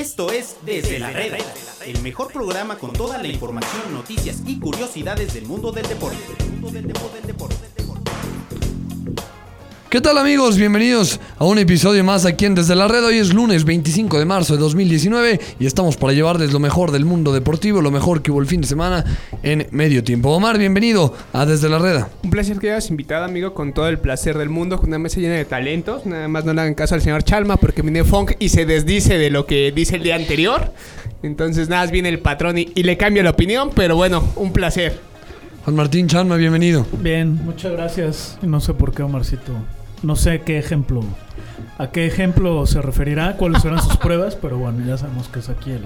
Esto es Desde la Reda, el mejor programa con toda la información, noticias y curiosidades del mundo del deporte. ¿Qué tal amigos? Bienvenidos a un episodio más aquí en Desde la Red. Hoy es lunes 25 de marzo de 2019 y estamos para llevarles lo mejor del mundo deportivo, lo mejor que hubo el fin de semana en medio tiempo. Omar, bienvenido a Desde la Red. Un placer que hayas invitado, amigo, con todo el placer del mundo, con una mesa llena de talentos. Nada más no le hagan caso al señor Chalma porque viene funk y se desdice de lo que dice el día anterior. Entonces, nada más viene el patrón y, y le cambia la opinión, pero bueno, un placer. Juan Martín Chanma, bienvenido. Bien, muchas gracias. Y No sé por qué, Omarcito. No sé qué ejemplo, a qué ejemplo se referirá, cuáles serán sus pruebas, pero bueno, ya sabemos que es aquí el,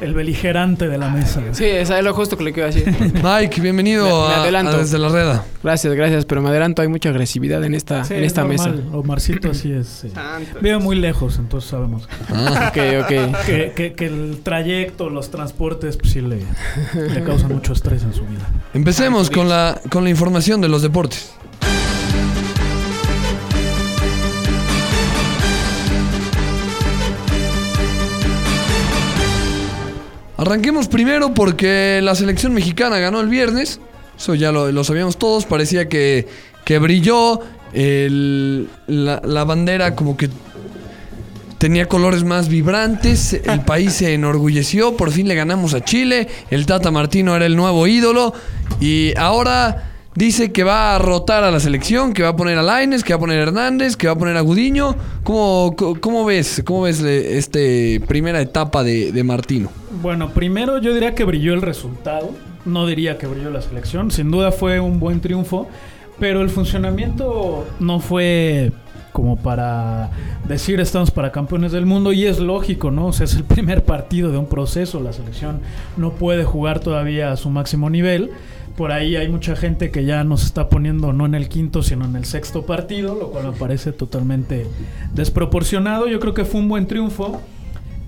el beligerante de la mesa. Sí, es lo justo que le quiero decir. Mike, bienvenido Me- me a- adelanto. a, Desde la Red. Gracias, gracias, pero me adelanto, hay mucha agresividad en esta, Sí, en esta es mesa. Omarcito así es. sí. Vive muy lejos, entonces sabemos Ah, Ok, ok. que, que- que el trayecto, los transportes, pues sí le, le causan mucho estrés en su vida. empecemos con la, con la información de los deportes. Arranquemos primero porque la selección mexicana ganó el viernes. Eso ya lo, sabíamos todos. Parecía que, que brilló. el- la, la bandera como que tenía colores más vibrantes. El país se enorgulleció. Por fin le ganamos a Chile. El Tata Martino era el nuevo ídolo. Y ahora dice que va a rotar a la selección, que va a poner a Laines, que va a poner a Hernández, que va a poner a Gudiño. ¿Cómo, cómo, ves? ¿Cómo ves eh, este primera etapa de, de Martino? Bueno, primero yo diría que brilló el resultado. No diría que brilló la selección. Sin duda fue un buen triunfo. Pero el funcionamiento no fue como para decir estamos para campeones del mundo. Y es lógico, ¿no? O sea, es el primer partido de un proceso. La selección no puede jugar todavía a su máximo nivel. Por ahí hay mucha gente que ya nos está poniendo no en el quinto, sino en el sexto partido, lo cual me parece totalmente desproporcionado. Yo creo que fue un buen triunfo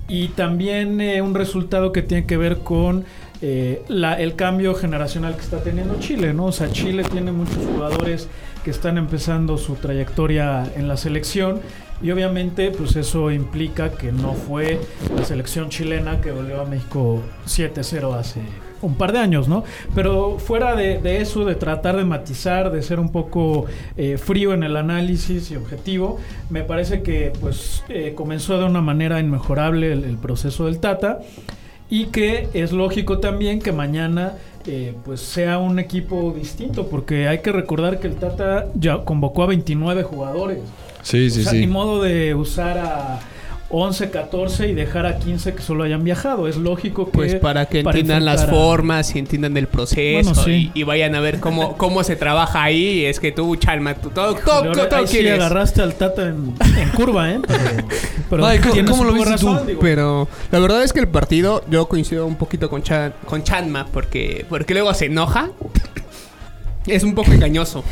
y también eh, un resultado que tiene que ver con eh, el cambio generacional que está teniendo Chile, ¿no? O sea, Chile tiene muchos jugadores que están empezando su trayectoria en la selección y obviamente pues eso implica que no fue la selección chilena que volvió a México 7-0 hace un par de años, ¿no? Pero fuera de, de eso, de tratar de matizar, de ser un poco eh, frío en el análisis y objetivo, me parece que pues eh, comenzó de una manera inmejorable el, el proceso del Tata y que es lógico también que mañana eh, pues sea un equipo distinto, porque hay que recordar que el Tata ya convocó a 29 jugadores. Sí, o sea, ni modo de usar a 11, 14 y dejar a 15 que solo hayan viajado. Es lógico que... Pues para que entiendan las a- formas y entiendan el proceso Bueno, sí. y, y vayan a ver cómo, cómo se trabaja ahí. Es que tú, Chalma, tú todo, todo, Híjole, todo, ahora- ahí sí agarraste al Tata en, en curva, ¿eh? Pero, pero Ay, ¿cómo- lo viste tú? digo. Pero la verdad es que el partido, yo coincido un poquito con, Chan, con Chanma, porque, porque luego se enoja. Es un poco engañoso.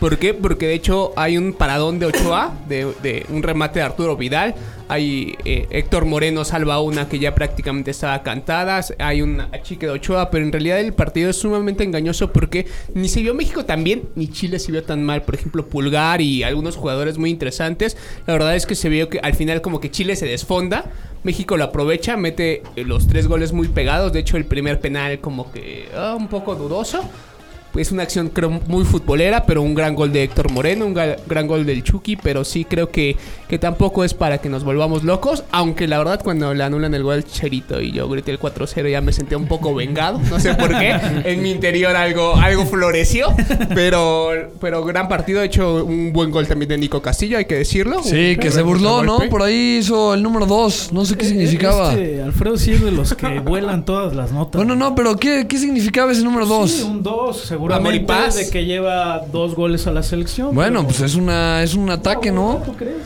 ¿Por qué? Porque de hecho hay un paradón de Ochoa, de, de un remate de Arturo Vidal. Hay eh, Héctor Moreno salva una que ya prácticamente estaba cantada. Hay una chica de Ochoa, pero en realidad el partido es sumamente engañoso porque ni se vio México tan bien, ni Chile se vio tan mal. Por ejemplo, Pulgar y algunos jugadores muy interesantes. La verdad es que se vio que al final como que Chile se desfonda. México lo aprovecha, mete eh, los tres goles muy pegados. De hecho, el primer penal como que ah, un poco dudoso. Es una acción creo muy futbolera, pero un gran gol de Héctor Moreno, un gran gol del Chucky, pero sí creo que, que tampoco es para que nos volvamos locos, aunque la verdad cuando le anulan el gol al Cherito y yo grité el 4-0 ya me sentí un poco vengado, no sé por qué, en mi interior algo, algo floreció, pero, pero gran partido, ha hecho un buen gol también de Nico Castillo, hay que decirlo. Sí, Un que se burló, ¿no? Por ahí hizo el número 2. No sé qué Eh, significaba. Este Alfredo sí es de los que vuelan todas las notas. Bueno, no, pero ¿qué, qué significaba ese número 2? Sí, un 2, Amor y seguramente paz. de que lleva dos goles a la selección. Bueno, pero- pues es una es un ataque, ¿no? ¿Tú crees?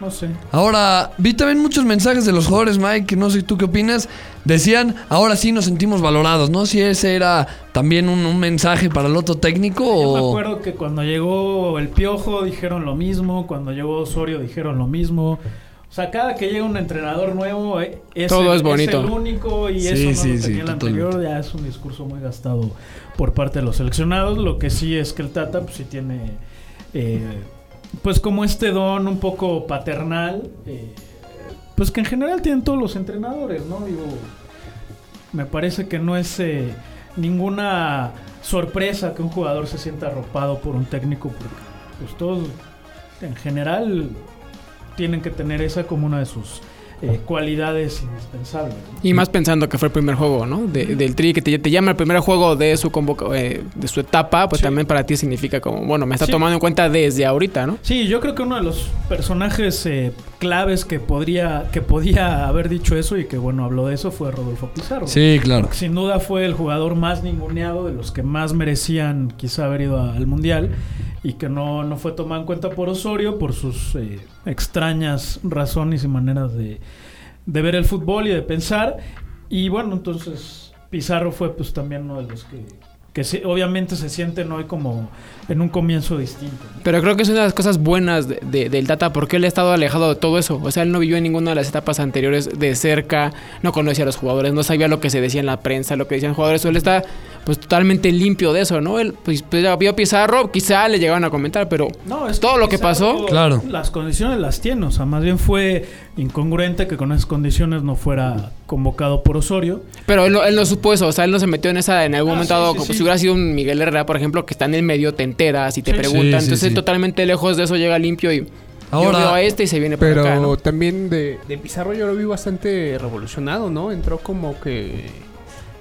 No sé. Ahora, vi también muchos mensajes de los jugadores, Mike, no sé tú qué opinas. Decían, ahora sí nos sentimos valorados, ¿no? Si ese era también un, un mensaje para el otro técnico Yo me o... acuerdo que cuando llegó el Piojo dijeron lo mismo, cuando llegó Osorio dijeron lo mismo. O sea, cada que llega un entrenador nuevo, eh, es, Todo el, es bonito. el único y Sí, eso no sí, lo sí, tenía el totalmente. anterior. Ya es un discurso muy gastado por parte de los seleccionados. Lo que sí es que el Tata, pues sí tiene, eh, pues como este don un poco paternal. eh, pues que en general tienen todos los entrenadores, ¿no? Digo, me parece que no es eh, ninguna sorpresa que un jugador se sienta arropado por un técnico, porque pues todos en general tienen que tener esa como una de sus eh, cualidades indispensables. ¿no? Y más pensando que fue el primer juego, ¿no? De- del Tri, que te, te llama el primer juego de su convoca, eh, de su etapa, pues Sí. también para ti significa como, bueno, me está Sí. tomando en cuenta desde ahorita, ¿no? Sí, yo creo que uno de los personajes eh, claves que podría que podía haber dicho eso y que bueno habló de eso fue Rodolfo Pizarro. Sí, claro. Porque sin duda fue el jugador más ninguneado de los que más merecían quizá haber ido a- al mundial y que no, no fue tomado en cuenta por Osorio por sus eh, extrañas razones y maneras de, ver el fútbol y de pensar. Y bueno, entonces Pizarro fue pues también uno de los que, que sí, obviamente se sienten hoy como en un comienzo distinto. Pero creo que es una de las cosas buenas de- de- del Tata porque él ha estado alejado de todo eso. O sea, él no vivió en ninguna de las etapas anteriores de cerca, no conocía a los jugadores, no sabía lo que se decía en la prensa, lo que decían los jugadores. Él está pues totalmente limpio de eso, ¿no? Él pues, pues, ya vio a Pizarro, quizá le llegaron a comentar, pero No, es Todo lo que pasó, claro. Las condiciones las tiene, o sea, más bien fue incongruente que con esas condiciones no fuera convocado por Osorio. Pero él no, él no supo eso, o sea, él no se metió en esa en algún Ah, momento sí, dado, sí, como sí. Hubiera sido un Miguel Herrera, por ejemplo, que está en el medio, te enteras y te Sí. preguntan. Sí, Entonces totalmente lejos de eso llega limpio y Ahora- yo veo a este y se viene para Pero acá, ¿no? también de, de Pizarro yo lo vi bastante revolucionado, ¿no? Entró como que...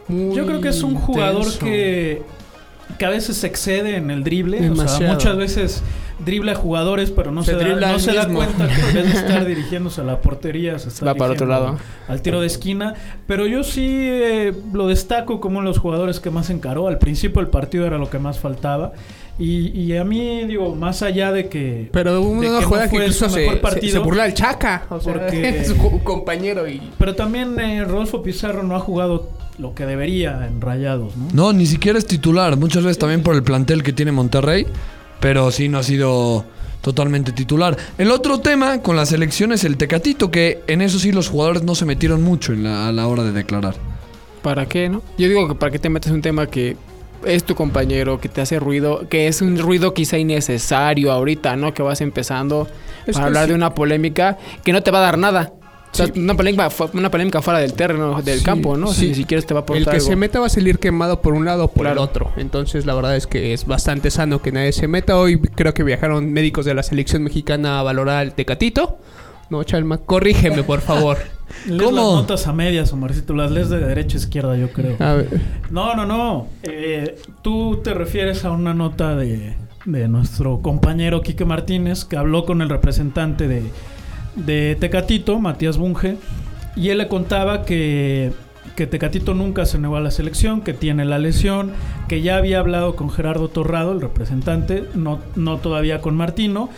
muy Yo creo que es un jugador intenso. que, que a veces se excede en el drible. O sea, muchas veces dribla a jugadores, pero no Se se, da, no se da cuenta que en vez de estar dirigiéndose a la portería, se está Va para otro lado. Al tiro de esquina. Pero yo sí eh, lo destaco como uno de los jugadores que más encaró. Al principio del partido era lo que más faltaba. Y, y a mí, digo, más allá de que. Pero de uno que no que incluso su se, mejor se- partido. se burla el Chaca. O sea, Porque- es su co- compañero y... Pero también eh, Rodolfo Pizarro no ha jugado lo que debería en Rayados, ¿no? No, ni siquiera es titular. Muchas veces también por el plantel que tiene Monterrey. Pero sí no ha sido totalmente titular. El otro tema con la selección es el Tecatito, que en eso sí los jugadores no se metieron mucho en la- a la hora de declarar. ¿Para qué, no? Yo digo que para qué te metes un tema que es tu compañero, que te hace ruido, que es un ruido quizá innecesario ahorita, ¿no? Que vas empezando Es para hablar sí. de una polémica que no te va a dar nada. O sea, Sí. una, polémica, una polémica fuera del terreno, del Sí, campo, ¿no? O sea, sí. ni siquiera te va a aportar El que algo. se meta va a salir quemado por un lado o por el otro. Entonces, la verdad es que es bastante sano que nadie se meta. Hoy creo que viajaron médicos de la selección mexicana a valorar al Tecatito. No, Chalma, corrígeme, por favor. Lees ¿Cómo? las notas a medias, Omarcito. Las lees de derecha a izquierda, yo creo. A ver. No, no, no. Eh, tú te refieres a una nota de, de nuestro compañero Quique Martínez que habló con el representante de, de Tecatito, Matías Bunge, y él le contaba que, que Tecatito nunca se negó a la selección, que tiene la lesión, que ya había hablado con Gerardo Torrado, el representante, no, no todavía con Martino,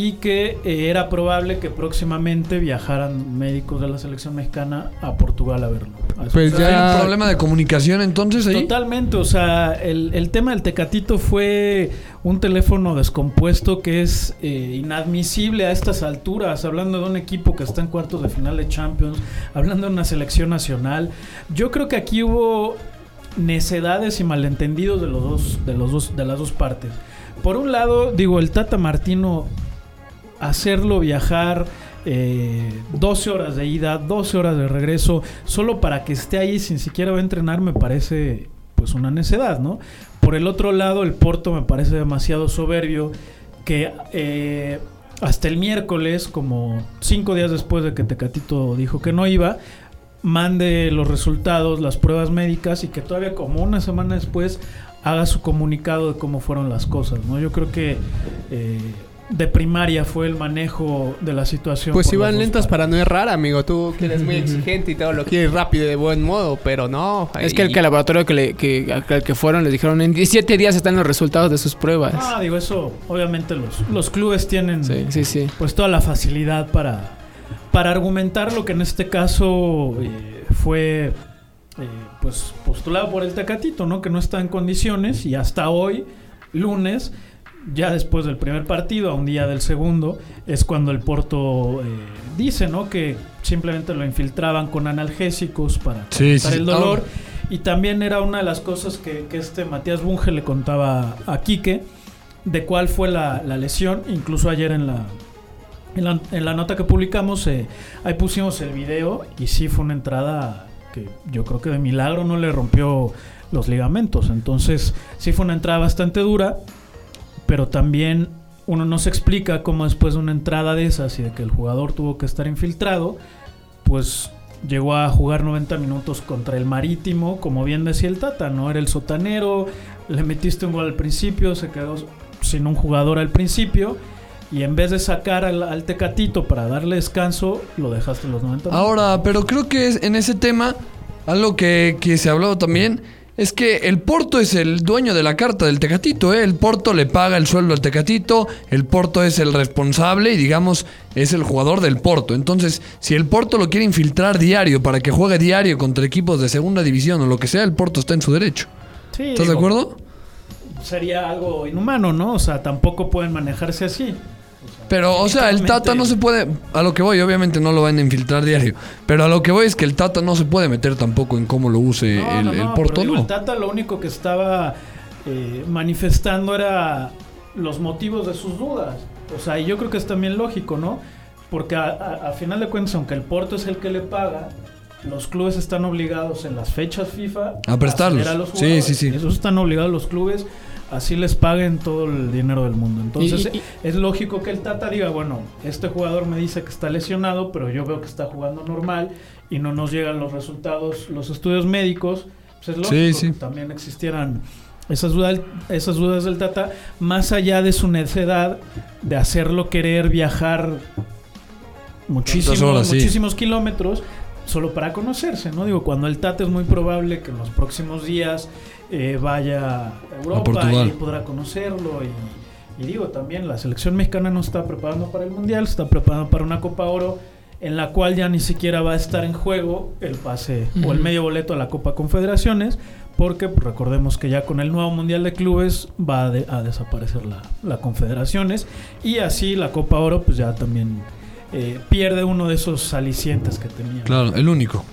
y que eh, era probable que próximamente viajaran médicos de la selección mexicana a Portugal a verlo. A Pues ¿Hay ya- un problema de comunicación entonces ahí? Totalmente, o sea, el, el tema del Tecatito fue un teléfono descompuesto que es eh, inadmisible a estas alturas, hablando de un equipo que está en cuartos de final de Champions, hablando de una selección nacional. Yo creo que aquí hubo necedades y malentendidos de los dos, de los dos, de las dos partes. Por un lado, digo, el Tata Martino hacerlo viajar eh, 12 horas de ida, 12 horas de regreso, solo para que esté ahí sin siquiera va a entrenar, me parece pues una necedad, ¿no? Por el otro lado, el Porto me parece demasiado soberbio que eh, hasta el miércoles, como cinco días después de que Tecatito dijo que no iba, mande los resultados, las pruebas médicas y que todavía como una semana después haga su comunicado de cómo fueron las cosas, ¿no? Yo creo que eh, de primaria fue el manejo de la situación. Pues iban lentos para no errar, amigo. Tú que eres muy exigente y todo lo quieres rápido y de buen modo, pero no. Es que el que laboratorio que, le, que, al que fueron les dijeron en 17 días están los resultados de sus pruebas. Ah, digo, eso, obviamente los, los clubes tienen Sí, sí, sí. pues toda la facilidad para, para argumentar lo que en este caso eh, fue eh, pues postulado por el Tecatito, ¿no? Que no está en condiciones y hasta hoy, lunes, ya después del primer partido, a un día del segundo, es cuando el Porto eh, dice, ¿no? Que simplemente lo infiltraban con analgésicos para Sí, tratar sí, el dolor. Ah. Y también era una de las cosas que, que este Matías Bunge le contaba a Quique de cuál fue la, la lesión, incluso ayer en la En la, en la nota que publicamos, eh, ahí pusimos el video y sí fue una entrada que yo creo que de milagro no le rompió los ligamentos. Entonces, sí fue una entrada bastante dura, pero también uno no se explica cómo después de una entrada de esas y de que el jugador tuvo que estar infiltrado, pues llegó a jugar 90 minutos contra el Marítimo, como bien decía el Tata, no era el sotanero, le metiste un gol al principio, se quedó sin un jugador al principio. Y en vez de sacar al, Tecatito para darle descanso, lo dejaste en los 90 minutos. Ahora, pero creo que en ese tema, algo que, que se ha hablado también, es que el Porto es el dueño de la carta del Tecatito, ¿eh? El Porto le paga el sueldo al Tecatito, el Porto es el responsable y digamos es el jugador del Porto. Entonces, si el Porto lo quiere infiltrar diario para que juegue diario contra equipos de segunda división o lo que sea, el Porto está en su derecho. Sí, ¿Estás de acuerdo? Sería algo inhumano, ¿no? O sea, tampoco pueden manejarse así. Pero, o sea, el Tata no se puede. A lo que voy, obviamente no lo van a infiltrar diario. Pero a lo que voy es que el Tata no se puede meter tampoco en cómo lo use No, el, no, el no, Porto, digo, ¿no? El Tata lo único que estaba eh, manifestando era los motivos de sus dudas. O sea, y yo creo que es también lógico, ¿no? Porque a, a- a final de cuentas, aunque el Porto es el que le paga, los clubes están obligados en las fechas FIFA A prestarlos. ceder a los Sí, sí, sí. Esos están obligados los clubes, así les paguen todo el dinero del mundo. Entonces, Y- y- es lógico que el Tata diga, bueno, este jugador me dice que está lesionado, pero yo veo que está jugando normal y no nos llegan los resultados, los estudios médicos. Pues es lógico Sí, sí. que también existieran esas dudas, esas dudas del Tata, más allá de su necedad de hacerlo querer viajar muchísimos, horas, sí. muchísimos kilómetros solo para conocerse, ¿no? Digo, cuando el Tata es muy probable que en los próximos días eh, vaya a Europa Portugal. y podrá conocerlo y, y digo también la selección mexicana no está preparando para el mundial, está preparando para una Copa Oro en la cual ya ni siquiera va a estar en juego el pase o el medio boleto a la Copa Confederaciones, porque pues, recordemos que ya con el nuevo Mundial de Clubes va a, de- a desaparecer la, la Confederaciones y así la Copa Oro pues ya también eh, pierde uno de esos alicientes que tenía. Claro, el único.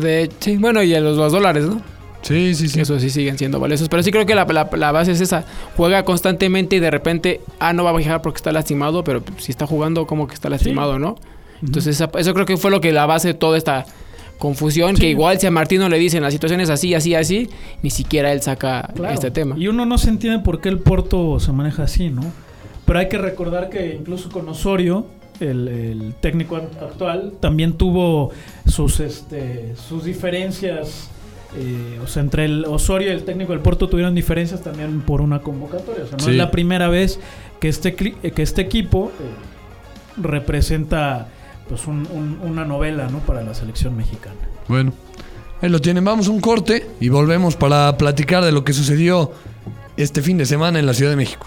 De, sí, bueno, y a los, los dólares, ¿no? Sí, sí, sí. Eso sí siguen siendo valiosos. Pero sí creo que la, la- la base es esa. Juega constantemente y de repente, ah, no va a viajar porque está lastimado, pero si está jugando, como que está lastimado, ¿no? Entonces, esa- eso creo que fue lo que la base de toda esta confusión. Sí. Que igual si a Martino le dicen las situaciones así, así, así, ni siquiera él saca Claro. este tema. Y uno no se entiende por qué el Porto se maneja así, ¿no? Pero hay que recordar que incluso con Osorio, el, el técnico act- actual, también tuvo sus, este, sus diferencias. Eh, o sea, entre el Osorio y el técnico del Porto tuvieron diferencias también por una convocatoria. O sea, no Sí. es la primera vez que este, eh, que este equipo eh, representa pues un- un- una novela, ¿no? Para la selección mexicana. Bueno, ahí lo tienen. Vamos a un corte y volvemos para platicar de lo que sucedió este fin de semana en la Ciudad de México.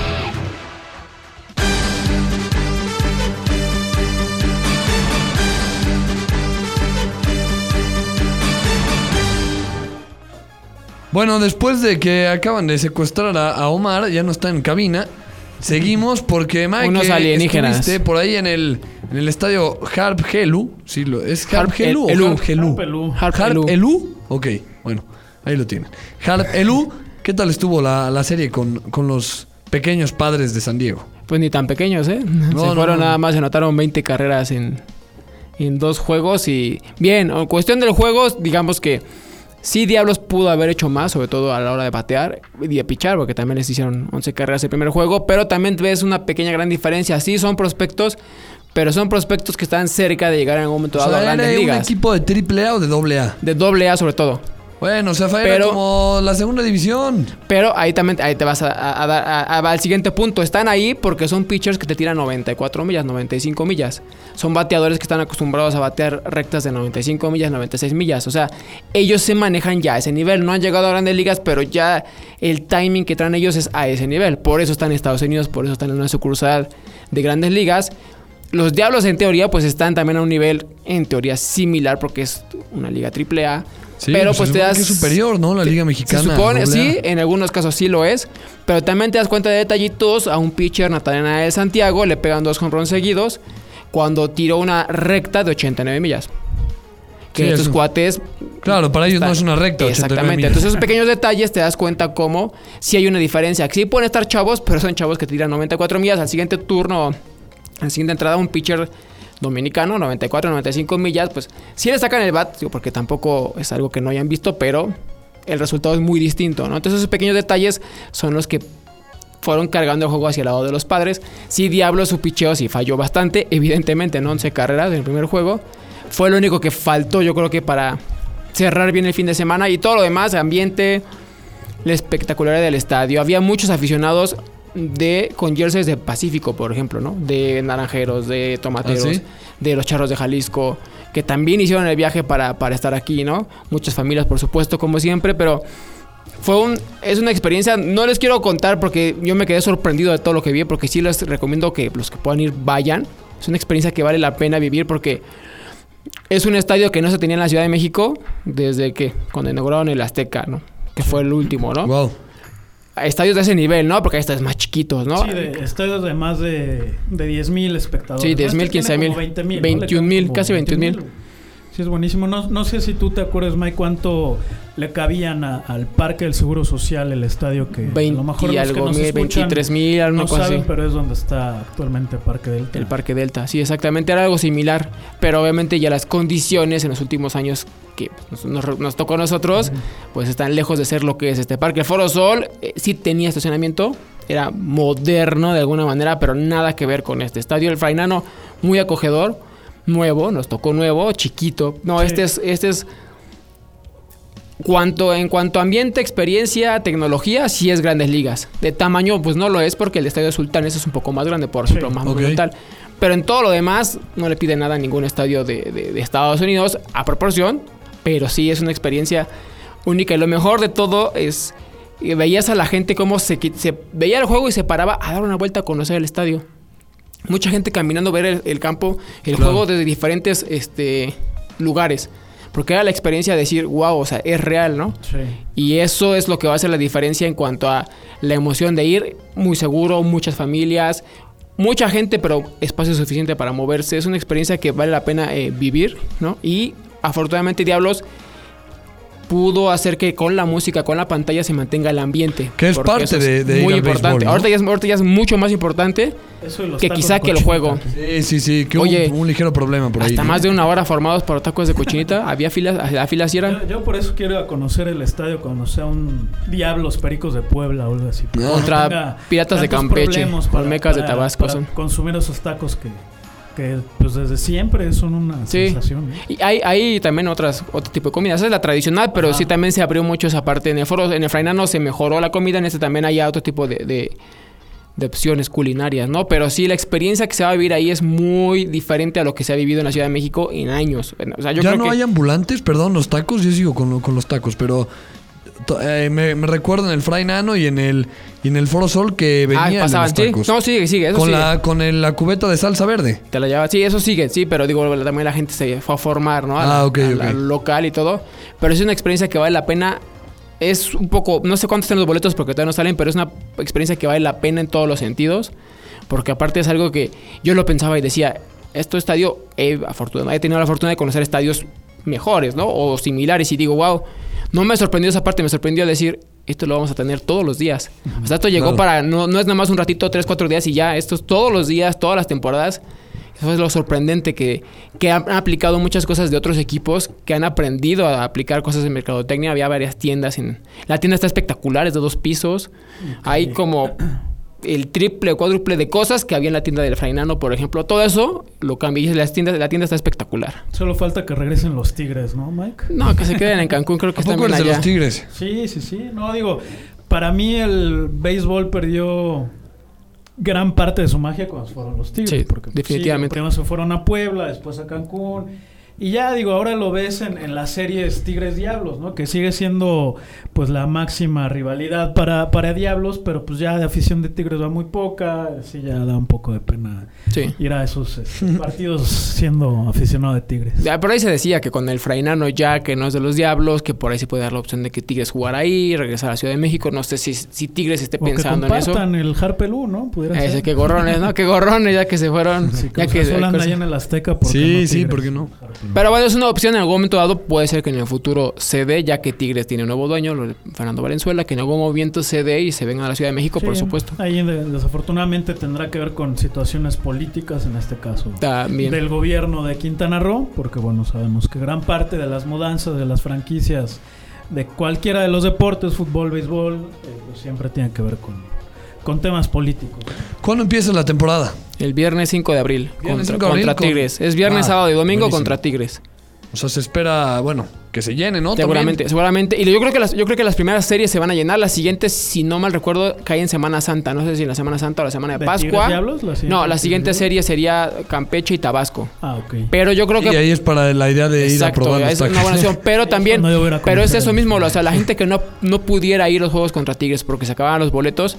Bueno, después de que acaban de secuestrar a, a Omar, ya no está en cabina. Seguimos porque Mike, Unos alienígenas. estuviste por ahí en el, en el estadio Harp Helu. Sí, lo, ¿Es Harp Harp Helu o. Harp Helu? Harp Elu. Harp Harp Elu. Elu. Ok, bueno, ahí lo tienen. Harp Elu, ¿qué tal estuvo la, la serie con, con los pequeños padres de San Diego? Pues ni tan pequeños, ¿eh? No, se no, fueron no. nada más, se anotaron 20 carreras en, en dos juegos y... Bien, en cuestión del juego, digamos que Sí, Diablos pudo haber hecho más, sobre todo a la hora de batear y de pichar, porque también les hicieron 11 carreras el primer juego, pero también ves una pequeña gran diferencia. Sí, son prospectos, pero son prospectos que están cerca de llegar en algún momento O dado a grandes ¿era un ligas. equipo de triple A o de doble A? De doble A sobre todo. Bueno, o sea, Pero- como la segunda división. Pero ahí también ahí te vas dar a- al siguiente punto. Están ahí porque son pitchers que te tiran 94 millas, 95 millas. Son bateadores que están acostumbrados a batear rectas de 95 millas, 96 millas. O sea, ellos se manejan ya a ese nivel. No han llegado a grandes ligas, pero ya el timing que traen ellos es a ese nivel. Por eso están en Estados Unidos, por eso están en una sucursal de grandes ligas. Los Diablos en teoría pues están también a un nivel en teoría similar porque es una liga triple A. Sí, pero pues pues se te supone das que es superior, ¿no? La Liga se Mexicana. supone, doble A. sí, en algunos casos sí lo es. Pero también te das cuenta de detallitos. A un pitcher, Natanael Santiago, le pegan dos home runs seguidos cuando tiró una recta de 89 millas. Que Sí, estos eso. cuates. Claro, para ellos están- no es una recta. 89 Exactamente. millas. Entonces, esos pequeños detalles te das cuenta cómo si hay una diferencia. Sí pueden estar chavos, pero son chavos que tiran 94 millas. Al siguiente turno, a la siguiente entrada, un pitcher dominicano, 94, 95 millas, pues sí le sacan el bat, porque tampoco es algo que no hayan visto, pero el resultado es muy distinto, ¿no? Entonces esos pequeños detalles son los que fueron cargando el juego hacia el lado de los padres. Sí, Diablo su picheo sí falló bastante, evidentemente, ¿no? 11 carreras en el primer juego. Fue lo único que faltó, yo creo que para cerrar bien el fin de semana y todo lo demás, ambiente, la espectacularidad del estadio. Había muchos aficionados de con jerseys de Pacífico, por ejemplo, ¿no? De naranjeros, de tomateros, ¿Ah, sí? de los charros de Jalisco, que también hicieron el viaje para, para estar aquí, ¿no? Muchas familias, por supuesto, como siempre, pero fue un, es una experiencia, no les quiero contar porque yo me quedé sorprendido de todo lo que vi, porque sí les recomiendo que los que puedan ir vayan. Es una experiencia que vale la pena vivir porque es un estadio que no se tenía en la Ciudad de México desde que, cuando inauguraron el Azteca, ¿no? Que fue el último, ¿no? Wow. Estadios de ese nivel, ¿no? Porque hay estadios más chiquitos, ¿no? Sí, de estadios de más de, de 10.000 espectadores. Sí, 10,000, Este tiene 15,000, como 20,000, ¿no? 21,000, Le caben casi como 21,000. Sí, es buenísimo. No, no sé si tú te acuerdas, Mike, cuánto le cabían a- al Parque del Seguro Social, el estadio que 20 a lo mejor que algo nos mil, escuchan 23 mil, alguna no saben, así. pero es donde está actualmente Parque Delta. El Parque Delta, sí, exactamente, era algo similar, pero obviamente ya las condiciones en los últimos años que nos, nos- nos tocó a nosotros, pues están lejos de ser lo que es este parque. El Foro Sol eh, sí tenía estacionamiento, era moderno de alguna manera, pero nada que ver con este estadio. El Frainano, muy acogedor, nuevo, nos tocó nuevo, chiquito. No, Sí. este es, este es cuanto, en cuanto a ambiente, experiencia, tecnología, sí es grandes ligas. De tamaño, pues no lo es porque el estadio de Sultanes es un poco más grande, por ejemplo, Sí. más monumental. Pero en todo lo demás, no le pide nada a ningún estadio de, de- de Estados Unidos a proporción, pero sí es una experiencia única. Y lo mejor de todo es que veías a la gente cómo se, se veía el juego y se paraba a dar una vuelta a conocer el estadio. Mucha gente caminando ver el, el campo, el Claro. juego desde diferentes este, lugares. Porque era la experiencia de decir, wow, o sea, es real, ¿no? Sí. Y eso es lo que va a hacer la diferencia en cuanto a la emoción de ir muy seguro, muchas familias, mucha gente, pero espacio suficiente para moverse. Es una experiencia que vale la pena eh, vivir, ¿no? Y afortunadamente Diablos pudo hacer que con la música, con la pantalla se mantenga el ambiente. Que es parte es de- de ir muy al importante. béisbol, ¿no? ahorita, ya es, ahorita ya es mucho más importante y que quizá que el juego. Sí, sí, sí. Que hubo Oye, un, un ligero problema por ahí. Hasta ¿no? más de una hora formados por tacos de cochinita. Había filas, la fila sí era Yo, yo por eso quiero ir a conocer el estadio cuando sea un Diablos Pericos de Puebla o algo así. No Contra Piratas de Campeche, Olmecas de Tabasco para son. consumir esos tacos que, que pues desde siempre son una Sí. sensación. ¿no? Y hay, hay también otras, otro tipo de comida. Esa es la tradicional, pero Ajá. sí también se abrió mucho esa parte. En el foro, en el Frainano se mejoró la comida, en este también hay otro tipo de, de, de opciones culinarias, ¿no? Pero sí, la experiencia que se va a vivir ahí es muy diferente a lo que se ha vivido en la Ciudad de México en años. O sea, yo ya creo no que hay ambulantes, perdón, los tacos. Yo sigo con, lo- con los tacos, pero eh, me, me recuerdo en el Fray Nano y en el, y en el Foro Sol que ah, venían pasaban, los sí. No, sigue, sigue, eso con sigue. la, con el- la cubeta de salsa verde. Te la lleva. Sí, eso sigue, sí, pero digo, también la gente se fue a formar, ¿no? A la- Ah, ok, a la ok. local y todo. Pero es una experiencia que vale la pena. Es un poco, no sé cuántos están los boletos porque todavía no salen, pero es una experiencia que vale la pena en todos los sentidos. Porque aparte es algo que yo lo pensaba y decía, esto estadio, he, afortunadamente, he tenido la fortuna de conocer estadios mejores, ¿no? O similares y digo, wow, no me sorprendió esa parte, me sorprendió decir, esto lo vamos a tener todos los días. O sea, esto llegó Claro. para, no, no es nada más un ratito, tres, cuatro días y ya, esto es todos los días, todas las temporadas. Eso es lo sorprendente que, que han aplicado muchas cosas de otros equipos que han aprendido a aplicar cosas de mercadotecnia. Había varias tiendas en... La tienda está espectacular, es de dos pisos. Hay como el triple o cuádruple de cosas que había en la tienda del Frainano, por ejemplo. Todo eso lo cambié y la tienda, la tienda está espectacular. Solo falta que regresen los Tigres, ¿no, Mike? No, que se queden en Cancún, creo que ¿A están poco bien eres de allá. los Tigres? Sí, sí, sí. No, digo, para mí el béisbol perdió gran parte de su magia cuando se fueron los Tigres. Sí, porque, pues, definitivamente. primero se fueron a Puebla, después a Cancún. Y ya, digo, ahora lo ves en, en las series Tigres Diablos, ¿no? Que sigue siendo, pues, la máxima rivalidad para, para Diablos, pero pues ya de afición de Tigres va muy poca. Sí, ya da un poco de pena Sí. ir a esos este, partidos siendo aficionado de Tigres. Ya, por ahí se decía que con el Frainano ya, que no es de los Diablos, que por ahí se puede dar la opción de que Tigres jugara ahí, regresar a la Ciudad de México. No sé si, si Tigres esté O que pensando en eso. el Harpelú, ¿no? Pudiera Ese, ser. qué gorrones, ¿no? Qué gorrones ya que se fueron. Sí, ya que, anda ahí en el Azteca. ¿por qué Sí, no sí? ¿por qué no? Pero bueno, es una opción en algún momento dado. Puede ser que en el futuro se dé, ya que Tigres tiene un nuevo dueño, Fernando Valenzuela, que en algún momento se dé y se venga a la Ciudad de México, por supuesto. Ahí de- desafortunadamente tendrá que ver con situaciones políticas, en este caso También. del gobierno de Quintana Roo, porque bueno, sabemos que gran parte de las mudanzas de las franquicias de cualquiera de los deportes, fútbol, béisbol, eh, pues, siempre tiene que ver con, con temas políticos. ¿Cuándo empieza la temporada? El viernes 5 de abril Viernes contra, 5 de abril contra con- Tigres. Es viernes, Ah, sábado y domingo buenísimo. contra Tigres. O sea, se espera, bueno, que se llene, ¿no? Seguramente, seguramente. Y yo creo que las, yo creo que las primeras series se van a llenar. Las siguientes, si no mal recuerdo, caen en Semana Santa. No sé si en la Semana Santa o la Semana de, ¿De Pascua. Diablos? ¿La siguiente no, la siguiente serie sería Campeche y Tabasco. Ah, ok. Pero yo creo que Y ahí es para la idea de ir a probar es una buena opción. Pero también, pero es eso mismo, o sea, la gente que no, no pudiera ir a los juegos contra Tigres porque se acababan los boletos,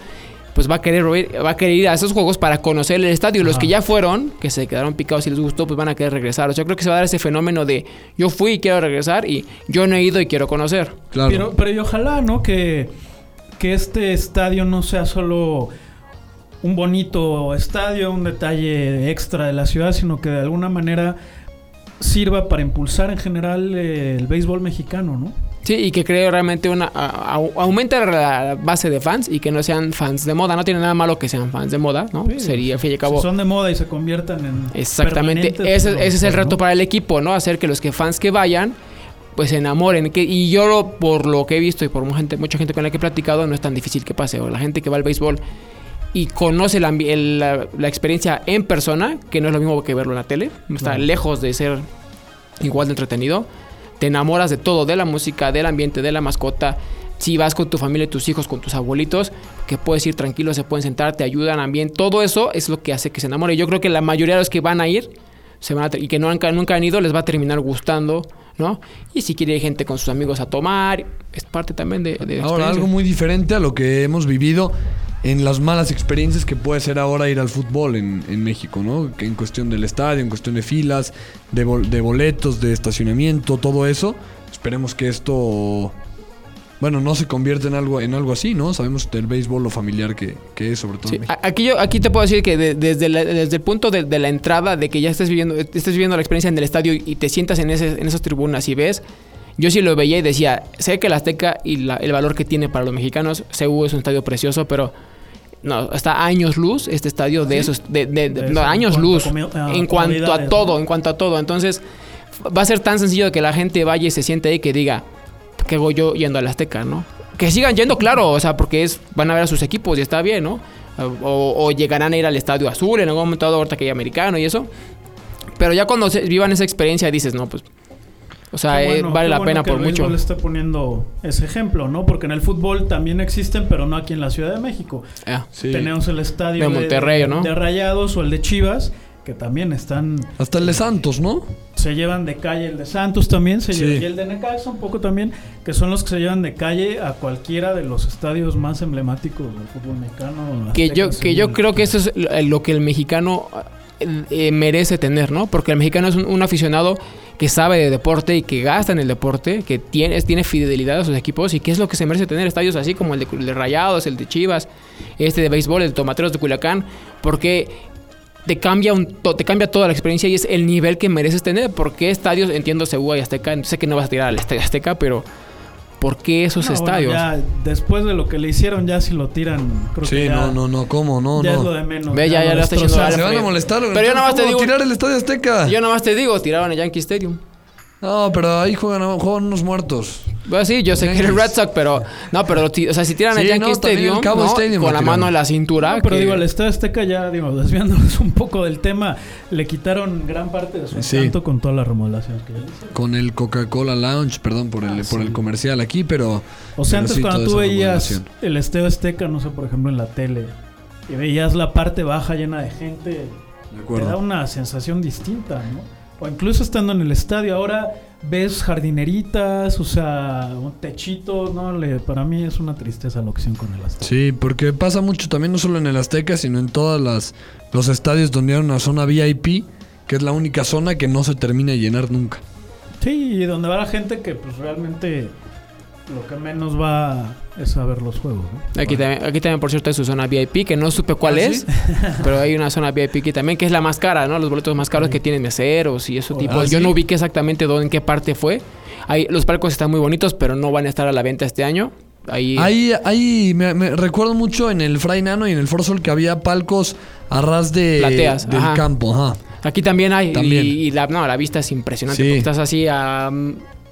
pues va a querer ir, va a querer ir a esos juegos para conocer el estadio. Los Ajá. que ya fueron, que se quedaron picados y les gustó, pues van a querer regresar. O sea, yo creo que se va a dar ese fenómeno de yo fui y quiero regresar y yo no he ido y quiero conocer. Claro. Pero, pero y ojalá, ¿no? Que, que este estadio no sea solo un bonito estadio, un detalle extra de la ciudad, sino que de alguna manera sirva para impulsar en general eh, el béisbol mexicano, ¿no? Sí, y que cree realmente una... a- a- aumenta la base de fans y que no sean fans de moda. No tiene nada malo que sean fans de moda, ¿no? Sí, Sería, al fin y al cabo... Si son de moda y se conviertan en Exactamente. Ese, pues, ese es el ¿no? reto para el equipo, ¿no? Hacer que los que fans que vayan, pues se enamoren. Que, y yo, lo- por lo que he visto y por mucha gente, mucha gente con la que he platicado, no es tan difícil que pase. O la gente que va al béisbol y conoce la, el- la- la experiencia en persona, que no es lo mismo que verlo en la tele, está Claro. lejos de ser igual de entretenido. Te enamoras de todo, de la música, del ambiente, de la mascota. Si vas con tu familia, tus hijos, con tus abuelitos, que puedes ir tranquilo, se pueden sentar, te ayudan también. Todo eso es lo que hace que se enamore. Yo creo que la mayoría de los que van a ir se van a y que no han- nunca han ido les va a terminar gustando, ¿no? Y si quiere ir gente con sus amigos a tomar, es parte también de, de Ahora, algo muy diferente a lo que hemos vivido en las malas experiencias que puede ser ahora ir al fútbol en, en México, ¿no? En cuestión del estadio, en cuestión de filas, de, bol- de boletos, de estacionamiento, todo eso. Esperemos que esto, bueno, no se convierta en algo, en algo así, ¿no? Sabemos del béisbol lo familiar que, que es, sobre todo Sí, en aquí, yo, aquí te puedo decir que de- desde, la- desde el punto de, de la entrada, de que ya estés viviendo, estés viviendo la experiencia en el estadio y te sientas en, ese, en esas tribunas y ves, yo sí lo veía y decía, sé que el Azteca y la- el valor que tiene para los mexicanos, CU es un estadio precioso, pero no, está a años luz este estadio de esos, de, de- de- De no, años en luz, a comi- a en cuanto a todo, ¿no? en cuanto a todo. Entonces, va a ser tan sencillo que la gente vaya y se siente ahí que diga, ¿qué hago yo yendo al Azteca, no? Que sigan yendo, claro, o sea, porque es van a ver a sus equipos y está bien, ¿no? O, o llegarán a ir al Estadio Azul en algún momento dado, ahorita que hay americano y eso. Pero ya cuando se, vivan esa experiencia dices, no, pues... O sea, eh, bueno, vale qué la bueno pena que por el mucho. está poniendo ese ejemplo, ¿no? Porque en el fútbol también existen, pero no aquí en la Ciudad de México. Ah, Sí. Tenemos el estadio De Monterrey, ¿no? de Rayados o el de Chivas, que también están Hasta el de Santos, ¿no? se llevan de calle el de Santos también, se Sí. lleva, y el de Necaxa un poco también, que son los que se llevan de calle a cualquiera de los estadios más emblemáticos del fútbol mexicano. que yo, que yo creo que eso es lo que el mexicano eh, merece tener, ¿no? Porque el mexicano es un, aficionado que sabe de deporte y que gasta en el deporte, que tiene, tiene fidelidad a sus equipos y que es lo que se merece tener estadios así como el de, Rayados, el de Chivas, este de béisbol, el de Tomateros de Culiacán, porque te cambia, un, te cambia toda la experiencia y es el nivel que mereces tener. Porque estadios, entiendo, Segura y Azteca, sé que no vas a tirar al Azteca, pero ¿por qué esos No, bueno, estadios? ya después de lo que le hicieron, ya si lo tiran, creo que Sí, ya, no, no, no, ¿cómo? No, ya es lo de menos. Ve, ya- ya lo lo está. Se van a molestar. Pero yo nada más te ¿cómo digo- tirar el Estadio Azteca. Yo nomás te digo, tiraban a Yankee Stadium. No, pero ahí juegan, juegan unos muertos. Bueno, sí, yo sé que eres Red Sox, pero... No, pero, o sea, si tiran a Sí, Yankee Stadium, el Cabo ¿no? Stadium con la mano en la cintura... No, pero que- digo, el Estadio Azteca ya, digo, desviándonos un poco del tema, le quitaron gran parte de su Sí. encanto con todas las remodelaciones que ya. Con el Coca-Cola Lounge, perdón por el, por el comercial aquí, pero. O sea, pero antes sí, cuando tú veías el Estadio Azteca, no sé, por ejemplo, en la tele, y veías la parte baja llena de gente, De te da una sensación distinta, ¿no? O incluso estando en el estadio, ahora ves jardineritas, o sea, un techito, no, le, para mí es una tristeza la opción con el Azteca. Sí, porque pasa mucho también no solo en el Azteca, sino en todas las los estadios donde hay una zona VIP, que es la única zona que no se termina de llenar nunca. Sí, y donde va la gente que pues realmente lo que menos va es a ver los juegos, ¿no? Aquí, también, aquí también, por cierto, hay su zona VIP, que no supe cuál ¿Ah, es, sí? pero hay una zona VIP aquí también, que es la más cara, ¿no? Los boletos más caros que tienen meseros y eso Ah, tipo. Yo ¿sí? no ubiqué exactamente dónde, en qué parte fue. Ahí, los palcos están muy bonitos, pero no van a estar a la venta este año. Ahí, Ahí, ahí me, me recuerdo mucho en el Fray Nano y en el Foro Sol que había palcos a ras de, Plateas, del ajá. campo. Ajá. Aquí también hay. También. Y, y la, no, la vista es impresionante. Porque estás así a...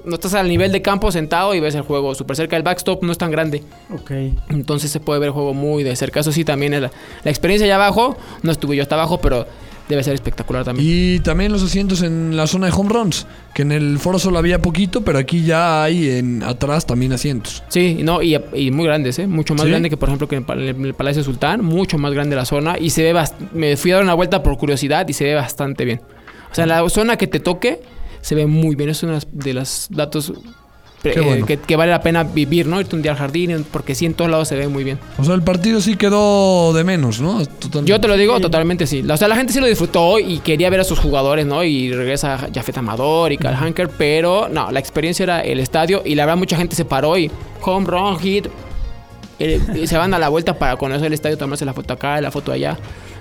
No estás al nivel de campo sentado y ves el juego súper cerca. El backstop no es tan grande. Ok. Entonces se puede ver el juego muy de cerca. Eso sí, también es la, la experiencia allá abajo. No estuve yo hasta abajo, pero debe ser espectacular también. Y también los asientos en la zona de home runs, que en el Foro Sol había poquito, pero aquí ya hay en atrás también asientos. Sí, no, y, y muy grandes, ¿eh? Mucho más ¿Sí? grande que, por ejemplo, que en el, en el Palacio Sultán. Mucho más grande la zona. Y se ve bast- Me fui a dar una vuelta por curiosidad y se ve bastante bien. O sea, la zona que te toque se ve muy bien. Es uno de los datos eh, bueno. que, que vale la pena vivir, ¿no? Irte un día al jardín, porque sí, en todos lados se ve muy bien. O sea, el partido sí quedó de menos, ¿no? Totalmente. Yo te lo digo totalmente sí. O sea, la gente sí lo disfrutó y quería ver a sus jugadores, ¿no? Y regresa Jafet Amador y Cal Hanker, pero no, la experiencia era el estadio y la verdad mucha gente se paró y home run, hit. eh, y se van a la vuelta para conocer el estadio, tomarse la foto acá, la foto allá.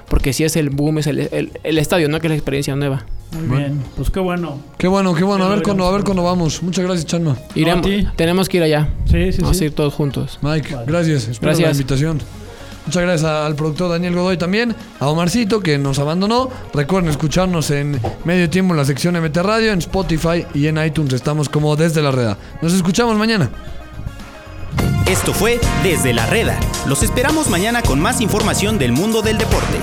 Porque sí es el boom, es el, el- el estadio, ¿no? Que es la experiencia nueva. Muy bien. Pues qué bueno. Qué bueno, qué bueno. A ver lo cuándo, a ver cuándo vamos. Muchas gracias, Chanma. Iremos, a ti. tenemos que ir allá. Sí, sí, Vamos sí. a ir todos juntos. Mike, Vale. gracias. Espero Gracias. la invitación. Muchas gracias al productor Daniel Godoy también, a Omarcito que nos abandonó. Recuerden escucharnos en medio tiempo en la sección MT Radio, en Spotify y en iTunes. Estamos como desde la reda. Nos escuchamos mañana. Esto fue Desde la Reda. Los esperamos mañana con más información del mundo del deporte.